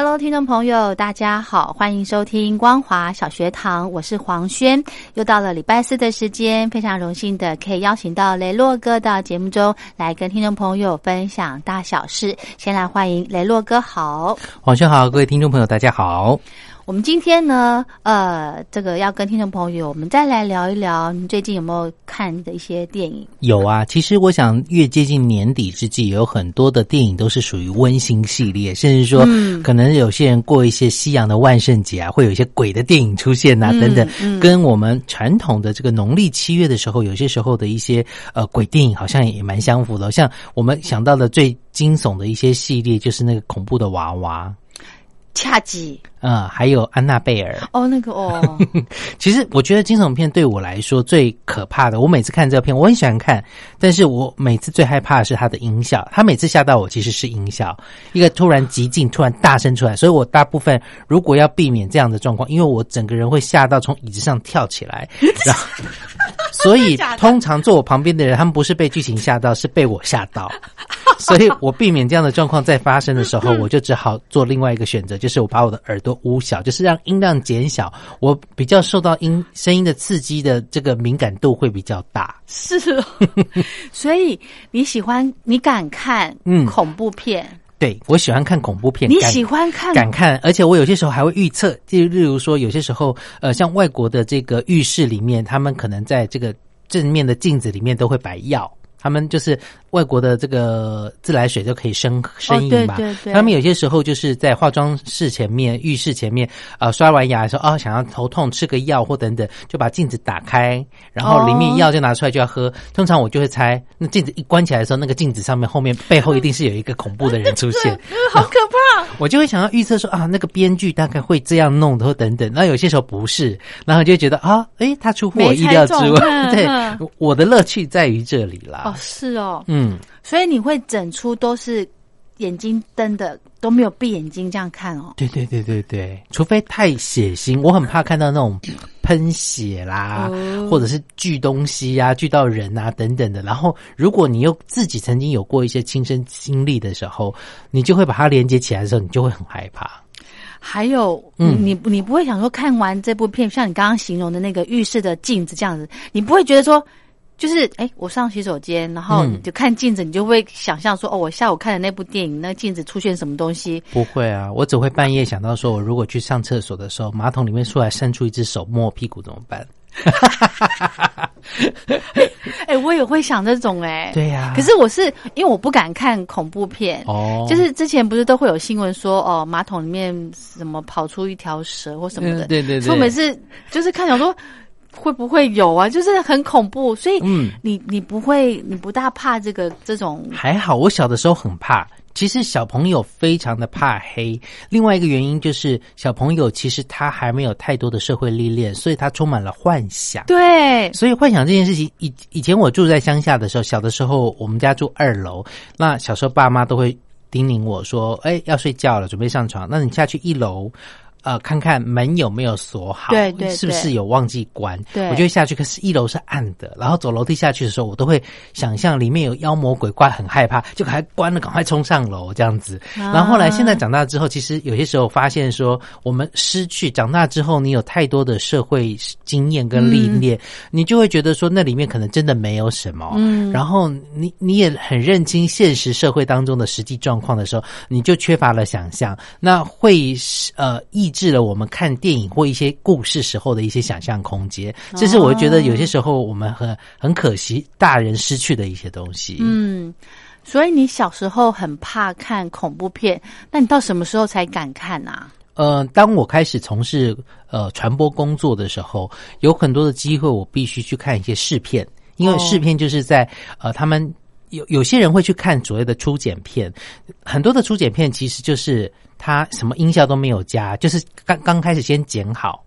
Hello，听众朋友，大家好，欢迎收听光华小学堂，我是黄轩。又到了礼拜四的时间，非常荣幸的可以邀请到雷洛哥到节目中来跟听众朋友分享大小事。先来欢迎雷洛哥，好，黄轩好，各位听众朋友，大家好。我们今天呢，呃，这个要跟听众朋友，我们再来聊一聊，你最近有没有看的一些电影？有啊，其实我想，越接近年底之际，有很多的电影都是属于温馨系列，甚至说，可能有些人过一些西洋的万圣节啊，会有一些鬼的电影出现啊，等等，跟我们传统的这个农历七月的时候，有些时候的一些呃鬼电影好像也蛮相符的。像我们想到的最惊悚的一些系列，就是那个恐怖的娃娃。恰吉，嗯，还有安娜贝尔。哦，那个哦，其实我觉得惊悚片对我来说最可怕的，我每次看这个片，我很喜欢看，但是我每次最害怕的是它的音效。它每次吓到我，其实是音效，一个突然极静、突然大声出来，所以我大部分如果要避免这样的状况，因为我整个人会吓到从椅子上跳起来，然后，所以通常坐我旁边的人，他们不是被剧情吓到，是被我吓到。所以我避免这样的状况再发生的时候，我就只好做另外一个选择，就是我把我的耳朵捂小，就是让音量减小。我比较受到音声音的刺激的这个敏感度会比较大。是哦，所以你喜欢你敢看恐怖片？对我喜欢看恐怖片。你喜欢看敢看，而且我有些时候还会预测，就例如说有些时候，呃，像外国的这个浴室里面，他们可能在这个正面的镜子里面都会摆药。他们就是外国的这个自来水就可以生生饮吧？他们有些时候就是在化妆室前面、浴室前面，呃，刷完牙的时候啊，想要头痛吃个药或等等，就把镜子打开，然后里面药就拿出来就要喝。通常我就会猜，那镜子一关起来的时候，那个镜子上面后面背后一定是有一个恐怖的人出现，好可怕！我就会想要预测说啊，那个编剧大概会这样弄的或等等。那有些时候不是，然后就觉得啊，诶，他出乎我意料之外。对，我的乐趣在于这里啦。哦，是哦，嗯，所以你会整出都是眼睛瞪的，都没有闭眼睛这样看哦。对对对对对，除非太血腥，我很怕看到那种 喷血啦，或者是锯东西呀、锯到人啊等等的。然后，如果你又自己曾经有过一些亲身经历的时候，你就会把它连接起来的时候，你就会很害怕。还有，嗯，你你不会想说看完这部片，像你刚刚形容的那个浴室的镜子这样子，你不会觉得说。就是哎，我上洗手间，然后就看镜子，你就会想象说，哦，我下午看的那部电影，那镜子出现什么东西？不会啊，我只会半夜想到说，我如果去上厕所的时候，马桶里面出来伸出一只手摸我屁股怎么办？哎，我也会想这种哎，对呀。可是我是因为我不敢看恐怖片哦，就是之前不是都会有新闻说哦，马桶里面什么跑出一条蛇或什么的，对对对。所以每次就是看想说。会不会有啊？就是很恐怖，所以嗯，你你不会，你不大怕这个这种？还好，我小的时候很怕。其实小朋友非常的怕黑。另外一个原因就是小朋友其实他还没有太多的社会历练，所以他充满了幻想。对，所以幻想这件事情，以以前我住在乡下的时候，小的时候我们家住二楼，那小时候爸妈都会叮咛我说：“哎，要睡觉了，准备上床，那你下去一楼。”呃，看看门有没有锁好，对对，是不是有忘记关？对，我就会下去。可是，一楼是暗的，然后走楼梯下去的时候，我都会想象里面有妖魔鬼怪，很害怕，就还关了，赶快冲上楼这样子。然后后来，现在长大之后，其实有些时候发现说，我们失去长大之后，你有太多的社会经验跟历练，你就会觉得说，那里面可能真的没有什么。嗯，然后你你也很认清现实社会当中的实际状况的时候，你就缺乏了想象，那会呃抑。制了我们看电影或一些故事时候的一些想象空间。这是我觉得有些时候我们很很可惜大人失去的一些东西。嗯，所以你小时候很怕看恐怖片，那你到什么时候才敢看啊？呃，当我开始从事呃传播工作的时候，有很多的机会，我必须去看一些试片，因为试片就是在呃他们有有些人会去看所谓的初剪片，很多的初剪片其实就是他什么音效都没有加，就是刚刚开始先剪好。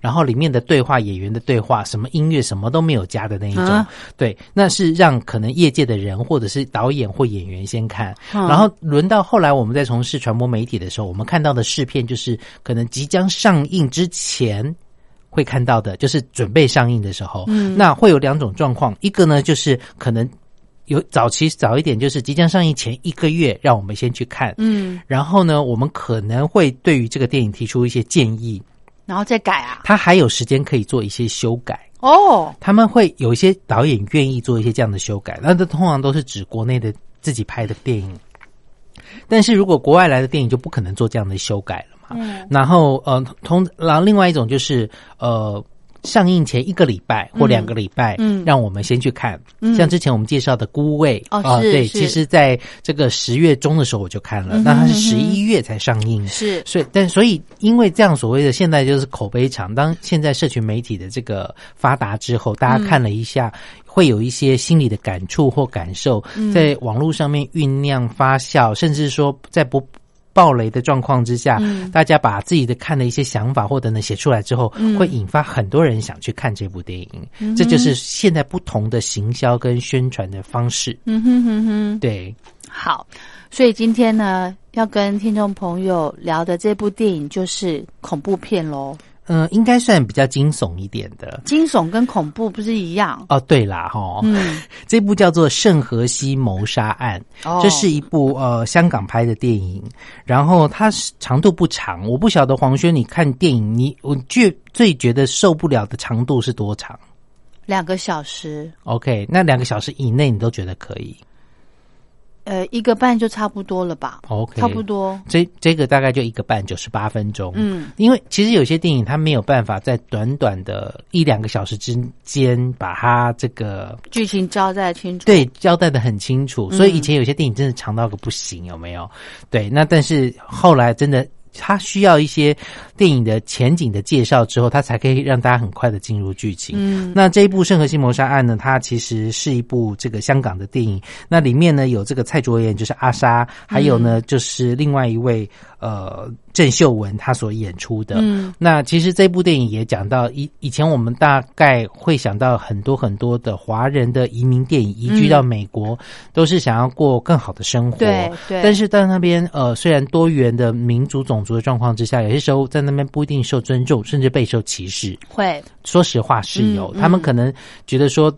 然后里面的对话，演员的对话，什么音乐什么都没有加的那一种，对，那是让可能业界的人或者是导演或演员先看，然后轮到后来我们在从事传播媒体的时候，我们看到的试片就是可能即将上映之前会看到的，就是准备上映的时候，嗯。那会有两种状况，一个呢就是可能有早期早一点，就是即将上映前一个月，让我们先去看，嗯，然后呢，我们可能会对于这个电影提出一些建议。然后再改啊，他还有时间可以做一些修改哦。他们会有一些导演愿意做一些这样的修改，那这通常都是指国内的自己拍的电影。但是如果国外来的电影就不可能做这样的修改了嘛。嗯。然后呃，同然后另外一种就是呃。上映前一个礼拜或两个礼拜，嗯，让我们先去看。像之前我们介绍的《孤味》哦，对，其实在这个十月中的时候我就看了，那它是十一月才上映，是，所以但所以因为这样所谓的现在就是口碑长，当现在社群媒体的这个发达之后，大家看了一下，会有一些心理的感触或感受，在网络上面酝酿发酵，甚至说在不。暴雷的状况之下，大家把自己的看的一些想法或等等写出来之后，会引发很多人想去看这部电影。这就是现在不同的行销跟宣传的方式。嗯哼哼哼，对。好，所以今天呢，要跟听众朋友聊的这部电影就是恐怖片喽。嗯，应该算比较惊悚一点的。惊悚跟恐怖不是一样哦？对啦，哈，嗯，这部叫做《圣荷西谋杀案》，这是一部呃香港拍的电影，然后它是长度不长。我不晓得黄轩，你看电影，你我最最觉得受不了的长度是多长？两个小时。OK，那两个小时以内你都觉得可以？呃，一个半就差不多了吧？OK，差不多。这这个大概就一个半，九十八分钟。嗯，因为其实有些电影它没有办法在短短的一两个小时之间把它这个剧情交代清楚。对，交代的很清楚。所以以前有些电影真的长到个不行，有没有？对，那但是后来真的。它需要一些电影的前景的介绍之后，它才可以让大家很快的进入剧情。嗯，那这一部《圣河西谋杀案》呢，它其实是一部这个香港的电影。那里面呢有这个蔡卓妍，就是阿莎，还有呢就是另外一位呃。郑秀文她所演出的，嗯，那其实这部电影也讲到以以前我们大概会想到很多很多的华人的移民电影移居到美国，都是想要过更好的生活，对对。但是在那边呃，虽然多元的民族种族的状况之下，有些时候在那边不一定受尊重，甚至备受歧视。会，说实话是有，他们可能觉得说。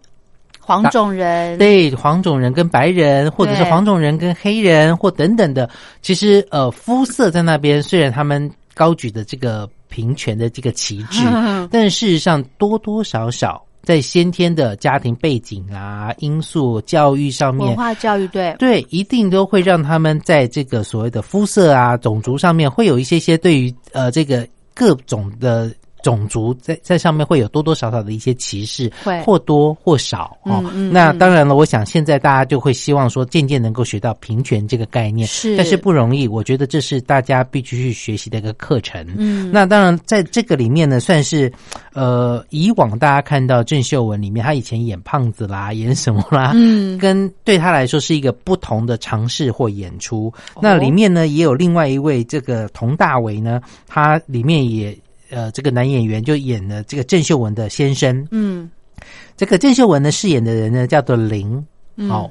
黄种人。对黄种人跟白人，或者是黄种人跟黑人，或等等的，其实呃肤色在那边，虽然他们高举的这个平权的这个旗帜，但事实上多多少少在先天的家庭背景啊因素、教育上面，文化教育对。对，一定都会让他们在这个所谓的肤色啊、种族上面，会有一些些对于呃这个各种的。种族在在上面会有多多少少的一些歧视，会或多或少哦。那当然了，我想现在大家就会希望说，渐渐能够学到平权这个概念，是，但是不容易。我觉得这是大家必须去学习的一个课程。嗯，那当然在这个里面呢，算是呃，以往大家看到郑秀文里面，她以前演胖子啦，演什么啦，嗯，跟对她来说是一个不同的尝试或演出。那里面呢，也有另外一位这个佟大为呢，他里面也。呃，这个男演员就演了这个郑秀文的先生。嗯，这个郑秀文呢饰演的人呢叫做林，哦，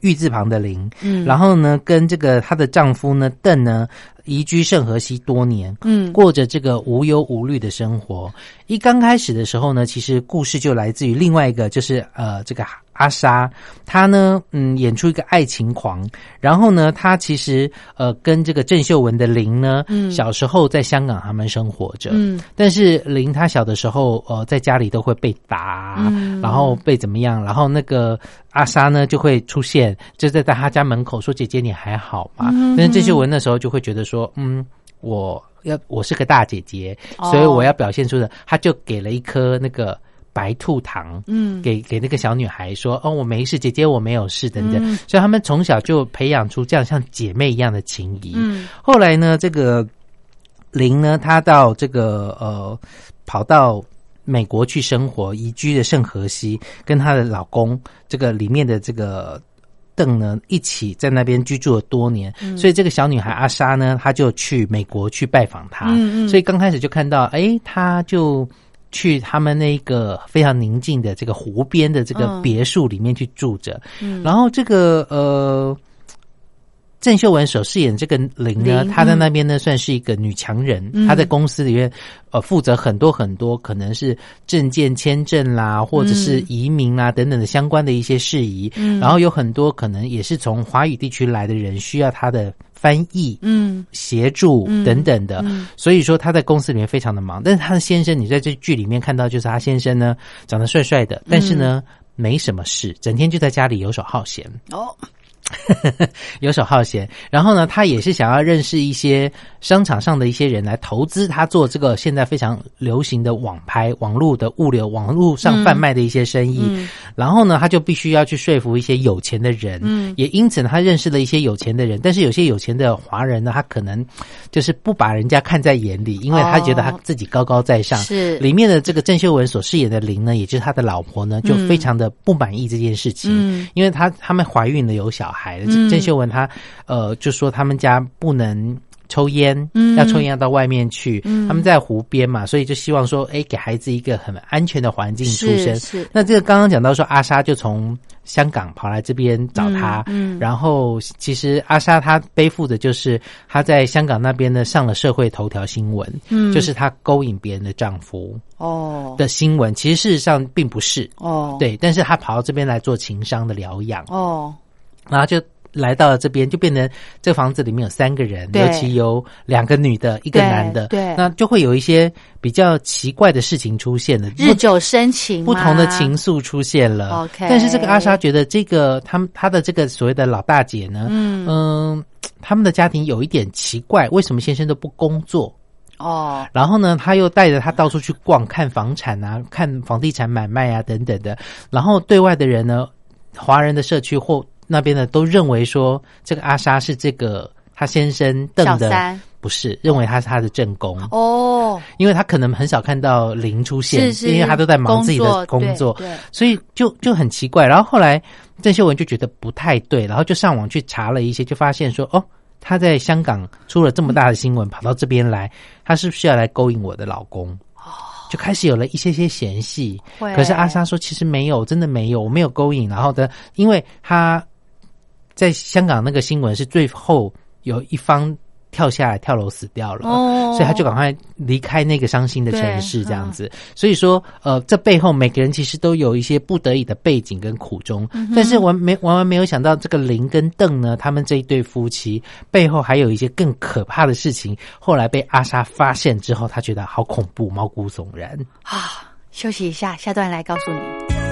玉字旁的林。嗯，然后呢，跟这个她的丈夫呢邓呢移居圣河西多年，嗯，过着这个无忧无虑的生活。一刚开始的时候呢，其实故事就来自于另外一个，就是呃，这个。阿莎，她呢，嗯，演出一个爱情狂，然后呢，她其实呃，跟这个郑秀文的林呢，嗯，小时候在香港他们生活着，嗯，但是林她小的时候，呃，在家里都会被打，嗯，然后被怎么样，然后那个阿莎呢就会出现，就在在她家门口说：“姐姐，你还好吗？”但是郑秀文那时候就会觉得说：“嗯，我要我是个大姐姐，哦。所以我要表现出的，她就给了一颗那个白兔糖，嗯给给那个小女孩说，哦，我没事，姐姐我没有事，等等。嗯所以他们从小就培养出这样像姐妹一样的情谊。嗯后来呢，这个林呢，她到这个呃，跑到美国去生活，移居的圣荷西，跟她的老公这个里面的这个。邓呢，一起在那边居住了多年，所以这个小女孩阿莎呢，她就去美国去拜访他，嗯嗯所以刚开始就看到，哎，她就去他们那个非常宁静的这个湖边的这个嗯。别墅里面去住着，嗯。然后这个呃，郑秀文所饰演这个林呢，她在那边呢算是一个女强人，嗯。她在公司里面呃负责很多很多可能是证件签证啦，或者是移民啦等等的相关的一些事宜，嗯。然后有很多可能也是从华语地区来的人需要她的翻译。嗯协助嗯等等的，嗯所以说他在公司里面非常的忙。但是他的先生，你在这剧里面看到，就是他先生呢长得帅帅的，但是呢、没什么事，整天就在家里游手好闲。哦 游手好闲，然后呢，他也是想要认识一些商场上的一些人来投资他做这个现在非常流行的网拍、网络的物流、网络上贩卖的一些生意。嗯。然后呢，他就必须要去说服一些有钱的人，嗯。也因此呢，他认识了一些有钱的人，但是有些有钱的华人呢，他可能就是不把人家看在眼里，因为他觉得他自己高高在上。是。里面的这个郑秀文所饰演的林呢，也就是他的老婆呢，就嗯。非常的不满意这件事情。嗯。因为他他们怀孕了有小孩郑秀文她呃就说他们家不能抽烟，嗯。要抽烟要到外面去，嗯。他们在湖边嘛，所以就希望说，哎，给孩子一个很安全的环境出生。是。是那这个刚刚讲到说，阿莎就从香港跑来这边找他，嗯嗯。然后其实阿莎她背负的就是她在香港那边呢上了社会头条新闻，嗯。就是她勾引别人的丈夫哦。的新闻，其实事实上并不是。哦。对，但是她跑到这边来做情商的疗养，哦然后就来到了这边，就变成这房子里面有三个人，尤其有两个女的，一个男的，对那就会有一些比较奇怪的事情出现了，日久生情不同的情愫出现了。OK 但是这个阿莎觉得这个他们他的这个所谓的老大姐呢，嗯嗯他们的家庭有一点奇怪，为什么先生都不工作？哦然后呢，他又带着他到处去逛，看房产啊，看房地产买卖啊等等的。然后对外的人呢，华人的社区或那边呢，都认为说这个阿莎是这个他先生邓的，不是认为他是他的正宫。哦因为他可能很少看到林出现，是是因为他都在忙自己的工作，对对所以就就很奇怪。然后后来郑秀文就觉得不太对，然后就上网去查了一些，就发现说，哦，他在香港出了这么大的新闻，跑到这边来，他是不是要来勾引我的老公？就开始有了一些些嫌隙。可是阿莎说，其实没有，真的没有，我没有勾引。然后的，因为他在香港那个新闻是最后有一方跳下来跳楼死掉了，哦所以他就赶快离开那个伤心的城市，对这样子。所以说，呃，这背后每个人其实都有一些不得已的背景跟苦衷，嗯但是完没完完没有想到，这个林跟邓呢，他们这一对夫妻背后还有一些更可怕的事情。后来被阿莎发现之后，他觉得好恐怖，毛骨悚然。啊，休息一下，下段来告诉你。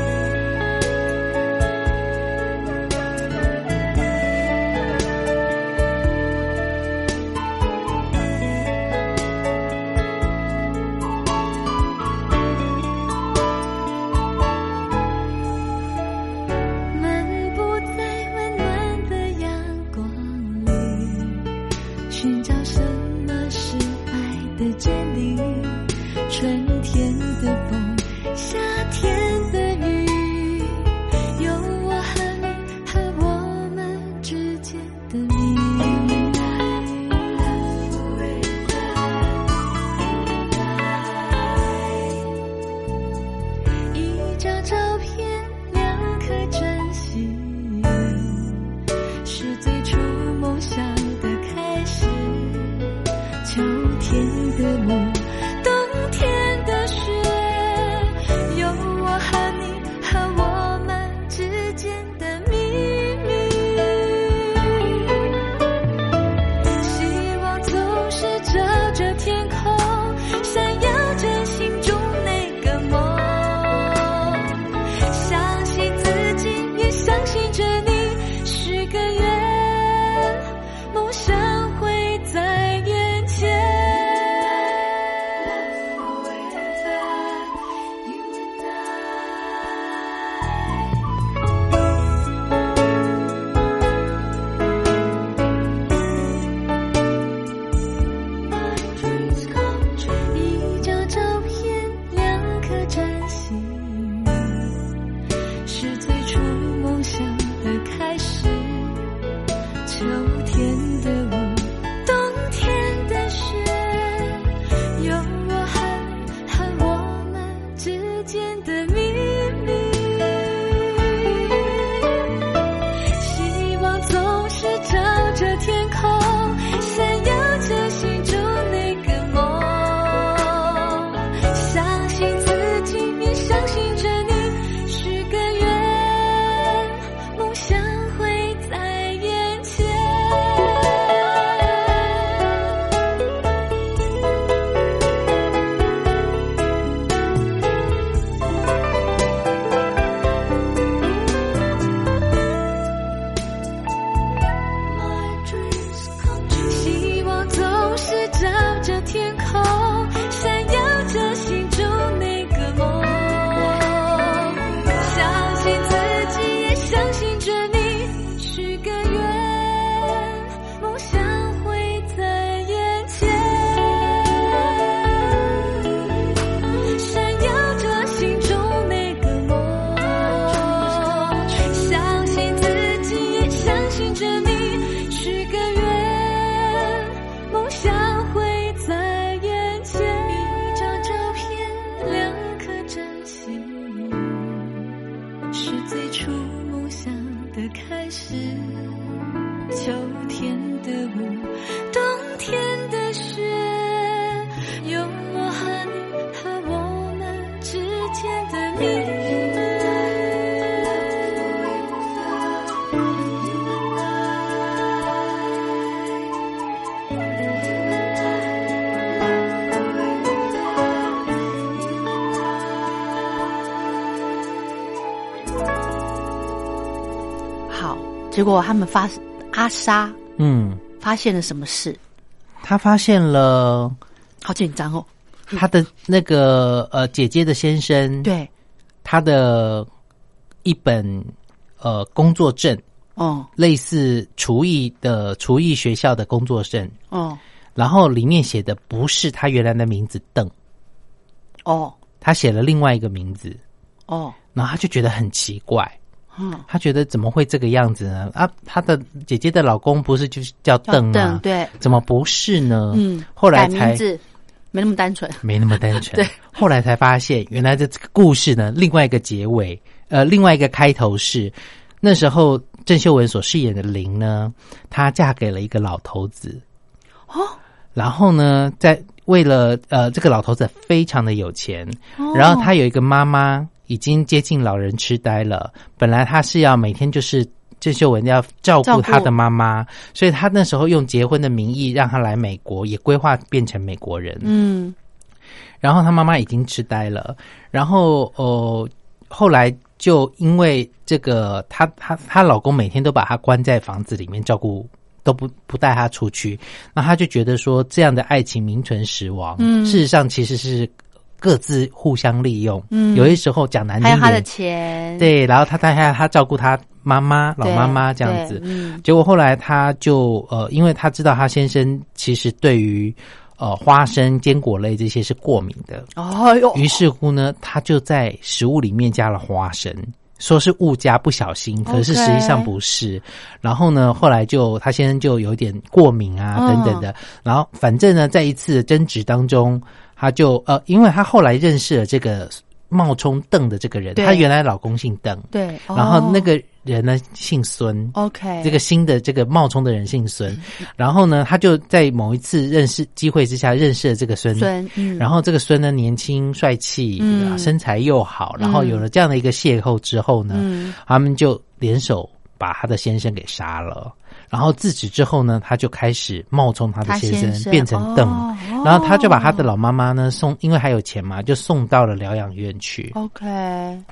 结果他们发阿莎嗯，发现了什么事？他发现了好紧张哦。他的那个呃姐姐的先生，对，他的一本呃工作证，哦。类似厨艺的厨艺学校的工作证，哦。然后里面写的不是他原来的名字邓，哦。他写了另外一个名字，哦，然后他就觉得很奇怪，嗯，他觉得怎么会这个样子呢？啊，他的姐姐的老公不是就是叫叫邓吗？邓对，怎么不是呢？嗯，改后来才没那么单纯。没那么单纯。对，后来才发现，原来的这个故事呢，另外一个结尾，呃，另外一个开头是那时候郑秀文所饰演的林呢，她嫁给了一个老头子。哦，然后呢，在为了呃，这个老头子非常的有钱，哦然后他有一个妈妈已经接近老人痴呆了，本来他是要每天就是。郑秀文要照照顾顾他的妈妈，所以他那时候用结婚的名义让他来美国，也规划变成美国人。嗯然后他妈妈已经痴呆了，然后呃，后来就因为这个，她她她老公每天都把她关在房子里面照顾，都不不带她出去，那她就觉得说这样的爱情名存实亡。嗯事实上其实是各自互相利用。嗯。有些时候讲难听点，还有他的钱，对，然后她带她她照顾他妈妈老对妈妈这样子。结果后来他就呃，因为他知道他先生其实对于呃花生、坚果类这些是过敏的，哦哟，于是乎呢，他就在食物里面加了花生，说是误加不小心，可是实际上不是。然后呢，后来就他先生就有点过敏啊嗯。等等的，然后反正呢，在一次的争执当中，他就呃，因为他后来认识了这个冒充邓的这个人，对。她原来老公姓邓，对，然后那哦个人呢姓孙。OK 这个新的这个冒充的人姓孙，然后呢，他就在某一次认识机会之下认识了这个孙，然后这个孙呢年轻帅气，身材又好，然后有了这样的一个邂逅之后呢，嗯。他们就联手把他的先生给杀了。然后自此之后呢，他就开始冒充他的先生，先生变成邓。哦然后他就把他的老妈妈呢送，因为还有钱嘛，就送到了疗养院去，OK，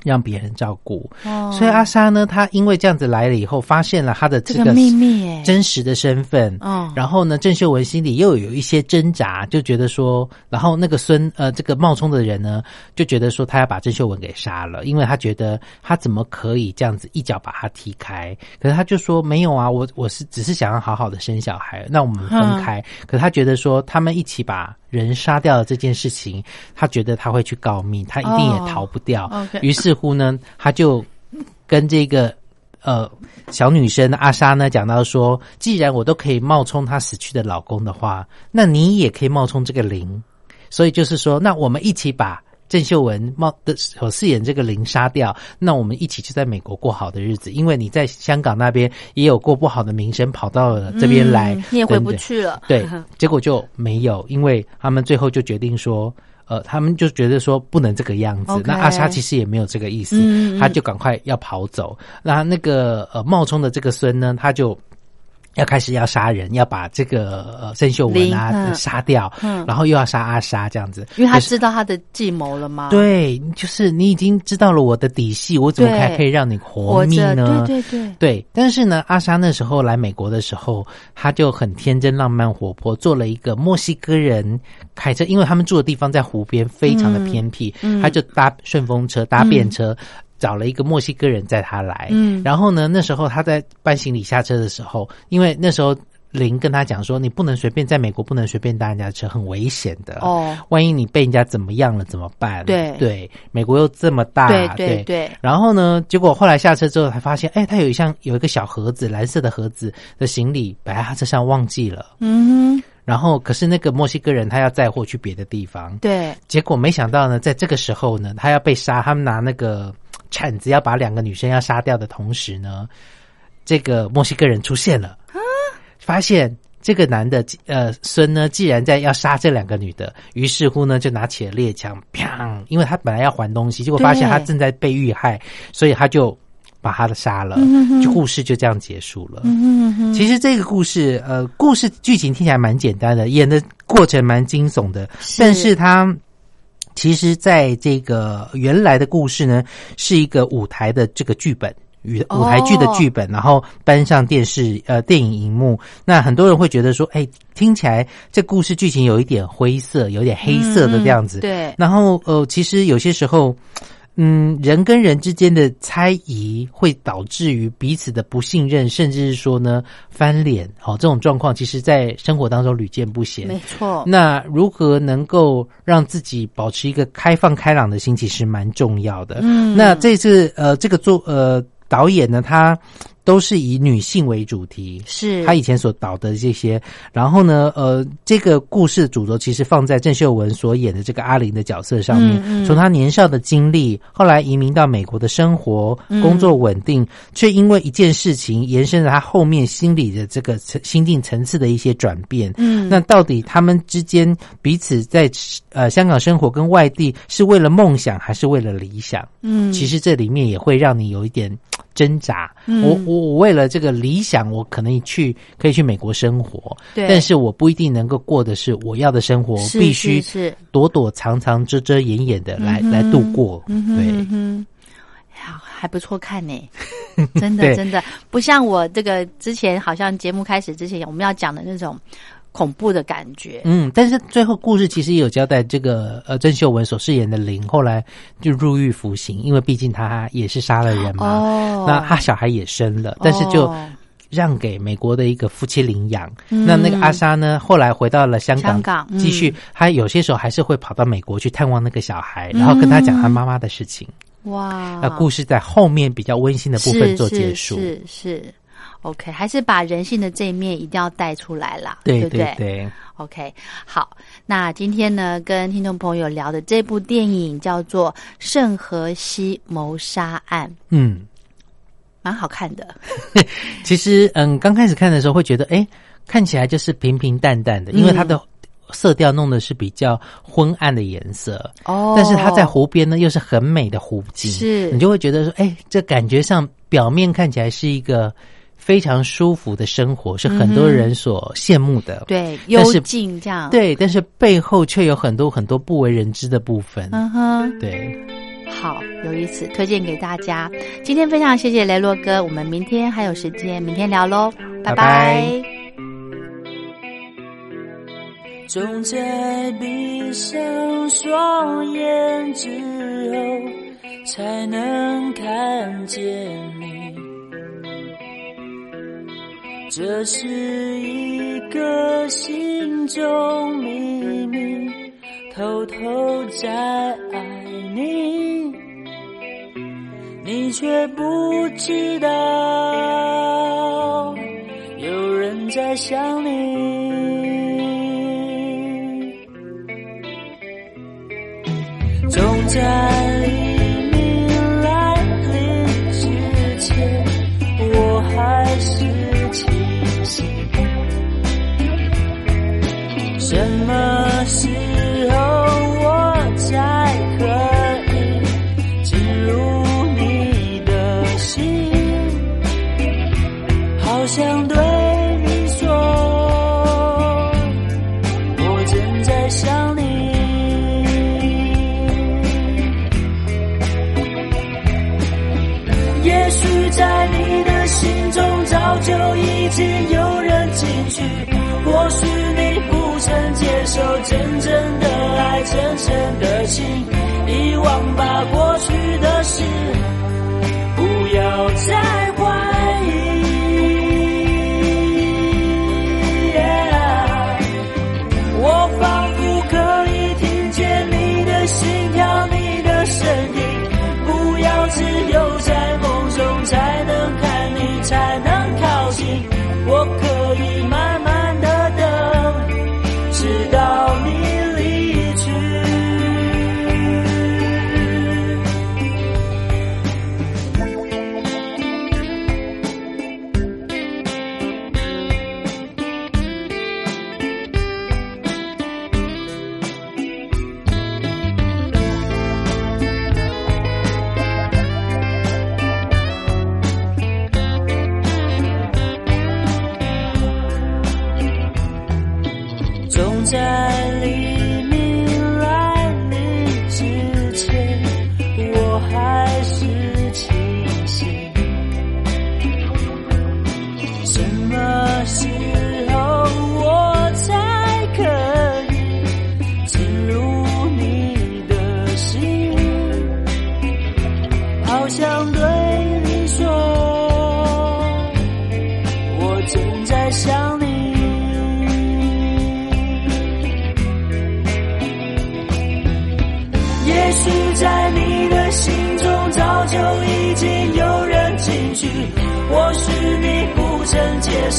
让别人照顾。哦，所以阿莎呢，她因为这样子来了以后，发现了他的这个这个秘密哎，真实的身份，哦然后呢，郑秀文心里又有一些挣扎，就觉得说，然后那个孙呃，这个冒充的人呢，就觉得说他要把郑秀文给杀了，因为他觉得他怎么可以这样子一脚把他踢开？可是他就说没有啊，我我是只是想要好好的生小孩，那我们分开。可他觉得说他们一起把人杀掉了这件事情，他觉得他会去告密，他一定也逃不掉。于是乎呢，他就跟这个呃小女生阿莎呢讲到说，既然我都可以冒充她死去的老公的话，那你也可以冒充这个灵。所以就是说，那我们一起把郑秀文冒的所饰演这个林杀掉，那我们一起就在美国过好的日子。因为你在香港那边也有过不好的名声，跑到了这边来，嗯你也回不去了，对，结果就没有，因为他们最后就决定说，呃，他们就觉得说不能这个样子。那阿莎其实也没有这个意思，嗯嗯他就赶快要跑走。那那个呃冒充的这个孙呢，他就。要开始要杀人，要把这个呃郑秀文啊、杀掉，嗯然后又要杀阿莎这样子，因为他知道他的计谋了吗？，对，就是你已经知道了我的底细，我怎么对还可以让你活命呢？对对对，对，但是呢，阿莎那时候来美国的时候，他就很天真、浪漫、活泼，做了一个墨西哥人开车，因为他们住的地方在湖边，非常的偏僻，嗯他就搭顺风车、搭便车。找了一个墨西哥人载他来，嗯。然后呢，那时候他在搬行李下车的时候，因为那时候林跟他讲说，你不能随便在美国不能随便搭人家的车，很危险的。哦，万一你被人家怎么样了怎么办？对。对，美国又这么大，对对。对，然后呢，结果后来下车之后才发现，哎，他有一项有一个小盒子，蓝色的盒子的行李摆在他车上忘记了。嗯哼，然后可是那个墨西哥人他要载货去别的地方，对，结果没想到呢，在这个时候呢，他要被杀，他们拿那个铲子要把两个女生要杀掉的同时呢，这个墨西哥人出现了，发现这个男的呃孙呢，既然在要杀这两个女的，于是乎呢就拿起了猎枪，砰！因为他本来要还东西，结果发现他正在被遇害，所以他就把他的杀了，就故事就这样结束了。嗯，其实这个故事，呃，故事剧情听起来蛮简单的，演的过程蛮惊悚的，但是它其实在这个原来的故事呢，是一个舞台的这个剧本。舞舞台剧的剧本，然后搬上电视呃电影荧幕，那很多人会觉得说，哎，听起来这故事剧情有一点灰色，有点黑色的这样子。对，然后呃，其实有些时候，嗯，人跟人之间的猜疑会导致于彼此的不信任，甚至是说呢翻脸。哦，这种状况其实在生活当中屡见不鲜。没错。那如何能够让自己保持一个开放开朗的心，其实蛮重要的。嗯，那这次呃，这个做呃。导演呢，他都是以女性为主题，是他以前所导的这些。然后呢，呃，这个故事的主轴其实放在郑秀文所演的这个阿玲的角色上面。从她年少的经历，后来移民到美国的生活，工作稳定，却因为一件事情延伸了她后面心理的这个心境层次的一些转变。嗯，那到底他们之间彼此在呃香港生活跟外地是为了梦想还是为了理想？嗯，其实这里面也会让你有一点。挣扎，我我我为了这个理想，我可能去可以去美国生活，对，但是我不一定能够过的是我要的生活，必须是躲躲藏藏、遮遮掩掩的来来度过，对，好还不错看呢，真的真的。不像我这个之前好像节目开始之前我们要讲的那种。恐怖的感觉，嗯，但是最后故事其实也有交代，这个呃郑秀文所饰演的林后来就入狱服刑，因为毕竟他也是杀了人嘛，哦，那他小孩也生了，但是就让给美国的一个夫妻领养。那那个阿莎呢，后来回到了香港，继续，她有些时候还是会跑到美国去探望那个小孩，然后跟他讲他妈妈的事情。哇，那故事在后面比较温馨的部分做结束，是是。OK，还是把人性的这一面一定要带出来啦，对不对？对，OK，好，那今天呢，跟听众朋友聊的这部电影叫做《圣荷西谋杀案》，嗯，蛮好看的。其实，嗯，刚开始看的时候会觉得，哎，看起来就是平平淡淡的，因为它的色调弄的是比较昏暗的颜色哦，但是它在湖边呢，又是很美的湖景，是你就会觉得说，哎，这感觉上表面看起来是一个。非常舒服的生活是很多人所羡慕的，对，幽静这样，对，但是背后却有很多很多不为人知的部分。嗯哼，对，好有意思，推荐给大家。今天非常谢谢雷洛哥，我们明天还有时间，明天聊喽，拜拜。总在闭上双眼之后，才能看见你。这是一个心中秘密，偷偷在爱你，你却不知道有人在想你。总在 high.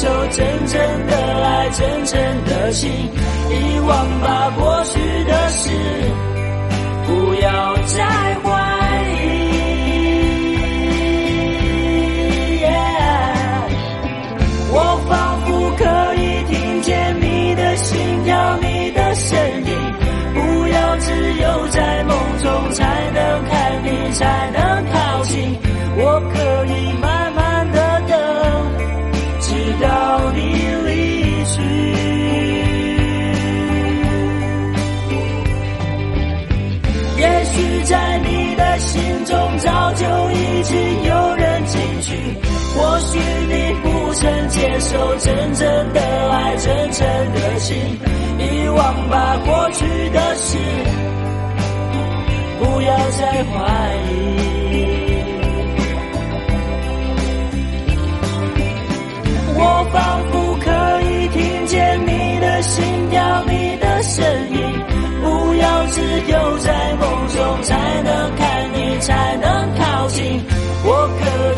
受真正的爱，真正的心，遗忘吧就真正的爱，真正的心，遗忘吧过去的事，不要再怀疑。我仿佛可以听见你的心跳，你的声音，不要只有在梦中才能看你，才能靠近。我可以。